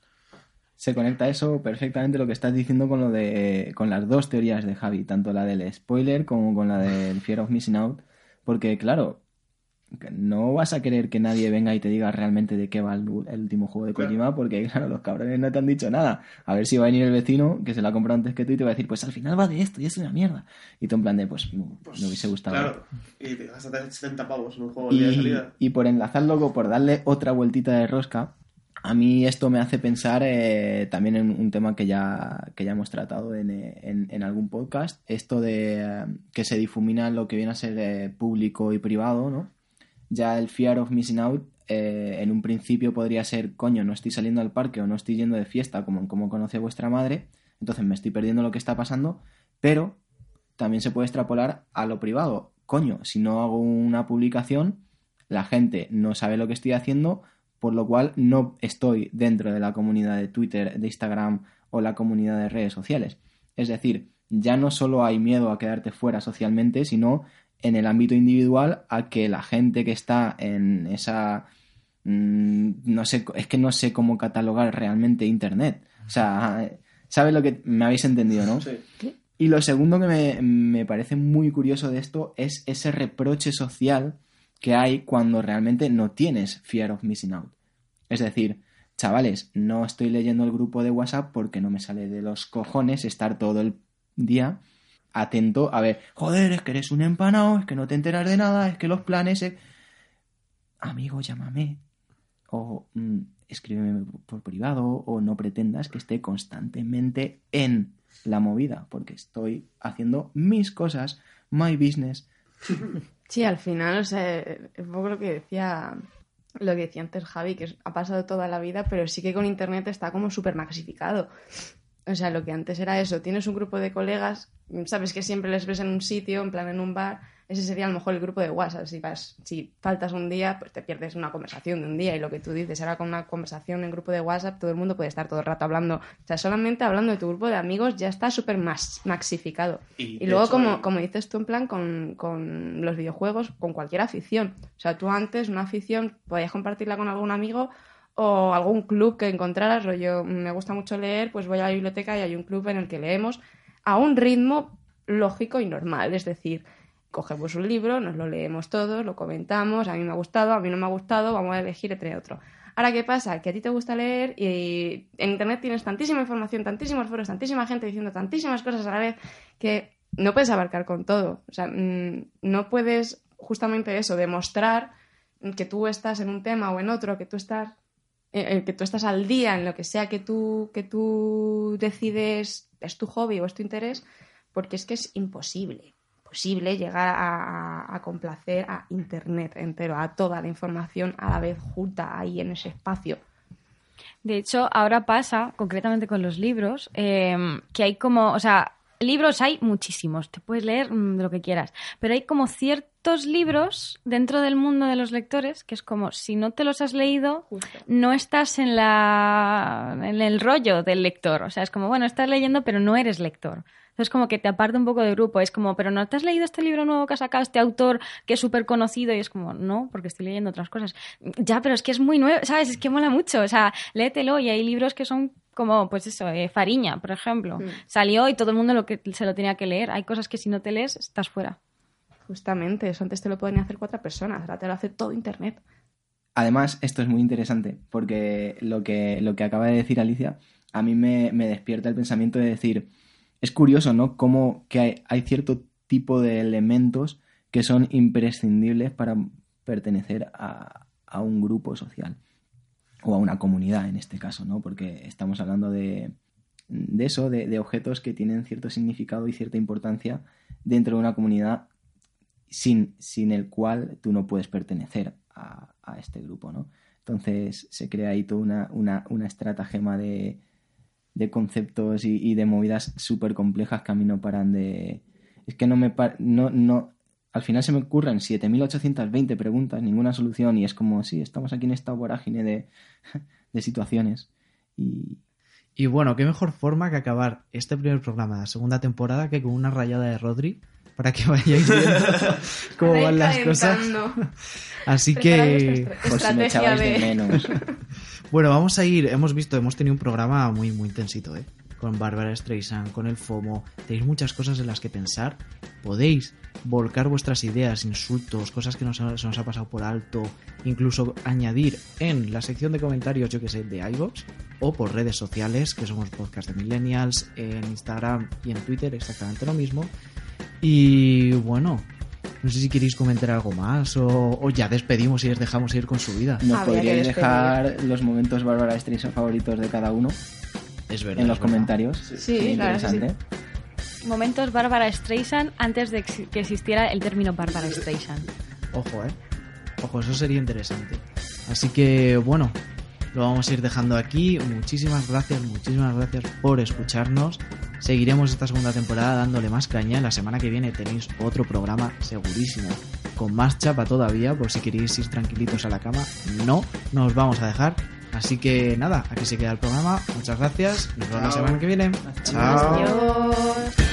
Se conecta eso perfectamente lo que estás diciendo con lo de con las dos teorías de Javi, tanto la del spoiler como con la del fear of missing out, porque claro, no vas a querer que nadie venga y te diga realmente de qué va el, el último juego de Claro. Kojima, porque claro, los cabrones no te han dicho nada. A ver si va a venir el vecino que se la ha comprado antes que tú y te va a decir, pues al final va de esto y es una mierda. Y tú en plan de, pues, Pues, me hubiese gustado. Claro, y te gastas 70 pavos en un juego día de Y, salida. y por enlazarlo, por darle otra vueltita de rosca, a mí esto me hace pensar eh, también en un tema que ya, que ya hemos tratado en, eh, en- en algún podcast, esto de eh, que se difumina lo que viene a ser eh, público y privado, ¿no? Ya el fear of missing out eh, en un principio podría ser, coño, no estoy saliendo al parque o no estoy yendo de fiesta como, como conoce vuestra madre, entonces me estoy perdiendo lo que está pasando, pero también se puede extrapolar a lo privado. Coño, si no hago una publicación, la gente no sabe lo que estoy haciendo, por lo cual no estoy dentro de la comunidad de Twitter, de Instagram o la comunidad de redes sociales. Es decir, ya no solo hay miedo a quedarte fuera socialmente, sino en el ámbito individual a que la gente que está en esa mm, no sé, es que no sé cómo catalogar realmente internet. O sea, ¿sabes lo que me habéis entendido, no? Sí. Y lo segundo que me, me parece muy curioso de esto es ese reproche social que hay cuando realmente no tienes fear of missing out. Es decir, chavales, no estoy leyendo el grupo de WhatsApp porque no me sale de los cojones estar todo el día atento a ver, joder, es que eres un empanado, es que no te enteras de nada, es que los planes... eh". Amigo, llámame. O mm, escríbeme por privado o no pretendas que esté constantemente en la movida, porque estoy haciendo mis cosas, my business. Sí, al final, o sea, es un poco lo que decía lo que decía antes Javi, que es- ha pasado toda la vida, pero sí que con internet está como súper maxificado. O sea, lo que antes era eso, tienes un grupo de colegas, sabes que siempre les ves en un sitio, en plan en un bar, ese sería a lo mejor el grupo de WhatsApp. Si vas, si faltas un día, pues te pierdes una conversación de un día y lo que tú dices, ahora con una conversación en grupo de WhatsApp, todo el mundo puede estar todo el rato hablando. O sea, solamente hablando de tu grupo de amigos ya está súper maxificado. Y, Y luego, hecho, como, el- como dices tú, en plan, con, con los videojuegos, con cualquier afición. O sea, tú antes una afición podías compartirla con algún amigo o algún club que encontraras, rollo, me gusta mucho leer, pues voy a la biblioteca y hay un club en el que leemos a un ritmo lógico y normal. Es decir, cogemos un libro, nos lo leemos todos, lo comentamos, a mí me ha gustado, a mí no me ha gustado, vamos a elegir entre otro. Ahora, ¿qué pasa? Que a ti te gusta leer y en Internet tienes tantísima información, tantísimos foros, tantísima gente diciendo tantísimas cosas a la vez que no puedes abarcar con todo. O sea, mm, no puedes justamente eso, demostrar que tú estás en un tema o en otro, que tú estás, eh, eh, que tú estás al día en lo que sea que tú, que tú decides es tu hobby o es tu interés, porque es que es imposible, imposible llegar a, a- complacer a Internet entero, a toda la información a la vez junta ahí en ese espacio. De hecho, ahora pasa, concretamente con los libros, eh, que hay como, o sea, libros hay muchísimos, te puedes leer mm, lo que quieras, pero hay como ciertos libros dentro del mundo de los lectores que es como, si no te los has leído, Justo. no estás en, la, en el rollo del lector. O sea, es como, bueno, estás leyendo, pero no eres lector. Entonces, como que te aparta un poco del grupo. Es como, pero no te has leído este libro nuevo que ha sacado este autor que es súper conocido. Y es como, no, porque estoy leyendo otras cosas. Ya, pero es que es muy nuevo, ¿sabes? Es que mola mucho. O sea, léetelo. Y hay libros que son como, pues eso, eh, Fariña, por ejemplo. Mm. Salió y todo el mundo lo que se lo tenía que leer. Hay cosas que si no te lees, estás fuera. Justamente, eso antes te lo podían hacer cuatro personas, ahora te lo hace todo Internet. Además, esto es muy interesante porque lo que, lo que acaba de decir Alicia a mí me, me despierta el pensamiento de decir, es curioso, ¿no? Cómo que hay, hay cierto tipo de elementos que son imprescindibles para pertenecer a, a un grupo social o a una comunidad en este caso, ¿no? Porque estamos hablando de, de eso, de, objetos que tienen cierto significado y cierta importancia dentro de una comunidad sin, sin el cual tú no puedes pertenecer a, a este grupo, ¿no? Entonces se crea ahí toda una, una, una estratagema de, de conceptos y, de movidas súper complejas que a mí no paran de... Es que no me... pa- No, no... Al final se me ocurren 7.820 preguntas, ninguna solución y es como, sí, estamos aquí en esta vorágine de, de situaciones y, Y bueno, qué mejor forma que acabar este primer programa de la segunda temporada que con una rayada de Rodri para que vayáis viendo cómo van las cosas. Así que, Por si me echabais de de... menos. bueno, vamos a ir. Hemos visto, hemos tenido un programa muy, muy intensito, ¿eh? Con Bárbara Streisand, con el FOMO. Tenéis muchas cosas en las que pensar. Podéis volcar vuestras ideas, insultos, cosas que nos, ha- se nos ha pasado por alto. Incluso añadir en la sección de comentarios, yo que sé, de iVoox o por redes sociales, que somos Podcast de Millennials, en Instagram y en Twitter, exactamente lo mismo. Y bueno, no sé si queréis comentar algo más o, o ya despedimos y les dejamos ir con su vida. ¿Nos podríais dejar los momentos Bárbara Streisand favoritos de cada uno Es verdad. en los verdad. comentarios? Sí, interesante. Momentos Bárbara Streisand antes de que existiera el término Bárbara Streisand. Ojo, eh. Ojo, eso sería interesante. Así que, bueno, lo vamos a ir dejando aquí. Muchísimas gracias, muchísimas gracias por escucharnos. Seguiremos esta segunda temporada dándole más caña. La semana que viene tenéis otro programa segurísimo. Con más chapa todavía, por si queréis ir tranquilitos a la cama. No, no os vamos a dejar. Así que nada, aquí se queda el programa. Muchas gracias. Nos vemos la semana que viene. Chao. Adiós.